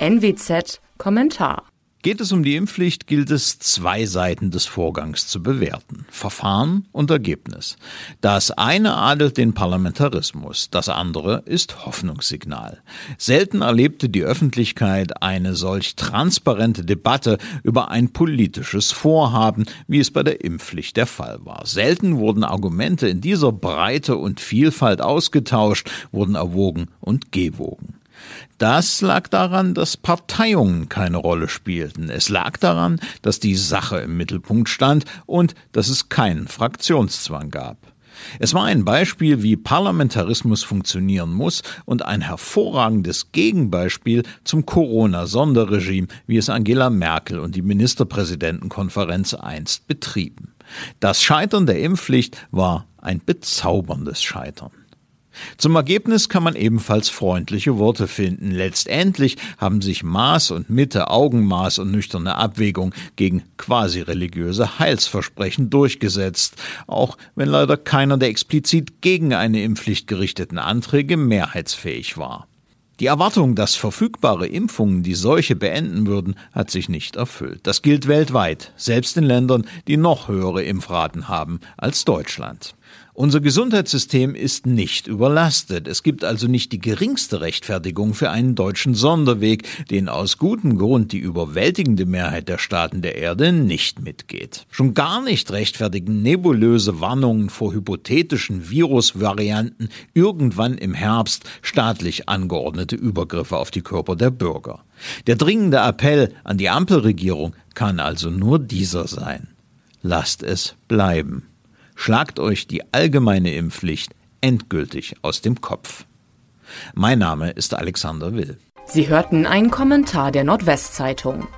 NWZ Kommentar Geht es um die Impfpflicht, gilt es, zwei Seiten des Vorgangs zu bewerten. Verfahren und Ergebnis. Das eine adelt den Parlamentarismus, das andere ist Hoffnungssignal. Selten erlebte die Öffentlichkeit eine solch transparente Debatte über ein politisches Vorhaben, wie es bei der Impfpflicht der Fall war. Selten wurden Argumente in dieser Breite und Vielfalt ausgetauscht, wurden erwogen und gewogen. Das lag daran, dass Parteiungen keine Rolle spielten. Es lag daran, dass die Sache im Mittelpunkt stand und dass es keinen Fraktionszwang gab. Es war ein Beispiel, wie Parlamentarismus funktionieren muss und ein hervorragendes Gegenbeispiel zum Corona-Sonderregime, wie es Angela Merkel und die Ministerpräsidentenkonferenz einst betrieben. Das Scheitern der Impfpflicht war ein bezauberndes Scheitern. Zum Ergebnis kann man ebenfalls freundliche Worte finden. Letztendlich haben sich Maß und Mitte, Augenmaß und nüchterne Abwägung gegen quasi religiöse Heilsversprechen durchgesetzt, auch wenn leider keiner der explizit gegen eine Impfpflicht gerichteten Anträge mehrheitsfähig war. Die Erwartung, dass verfügbare Impfungen die Seuche beenden würden, hat sich nicht erfüllt. Das gilt weltweit, selbst in Ländern, die noch höhere Impfraten haben als Deutschland. Unser Gesundheitssystem ist nicht überlastet. Es gibt also nicht die geringste Rechtfertigung für einen deutschen Sonderweg, den aus gutem Grund die überwältigende Mehrheit der Staaten der Erde nicht mitgeht. Schon gar nicht rechtfertigen nebulöse Warnungen vor hypothetischen Virusvarianten irgendwann im Herbst staatlich angeordnete Übergriffe auf die Körper der Bürger. Der dringende Appell an die Ampelregierung kann also nur dieser sein. Lasst es bleiben schlagt euch die allgemeine Impfpflicht endgültig aus dem Kopf. Mein Name ist Alexander Will. Sie hörten einen Kommentar der Nordwestzeitung.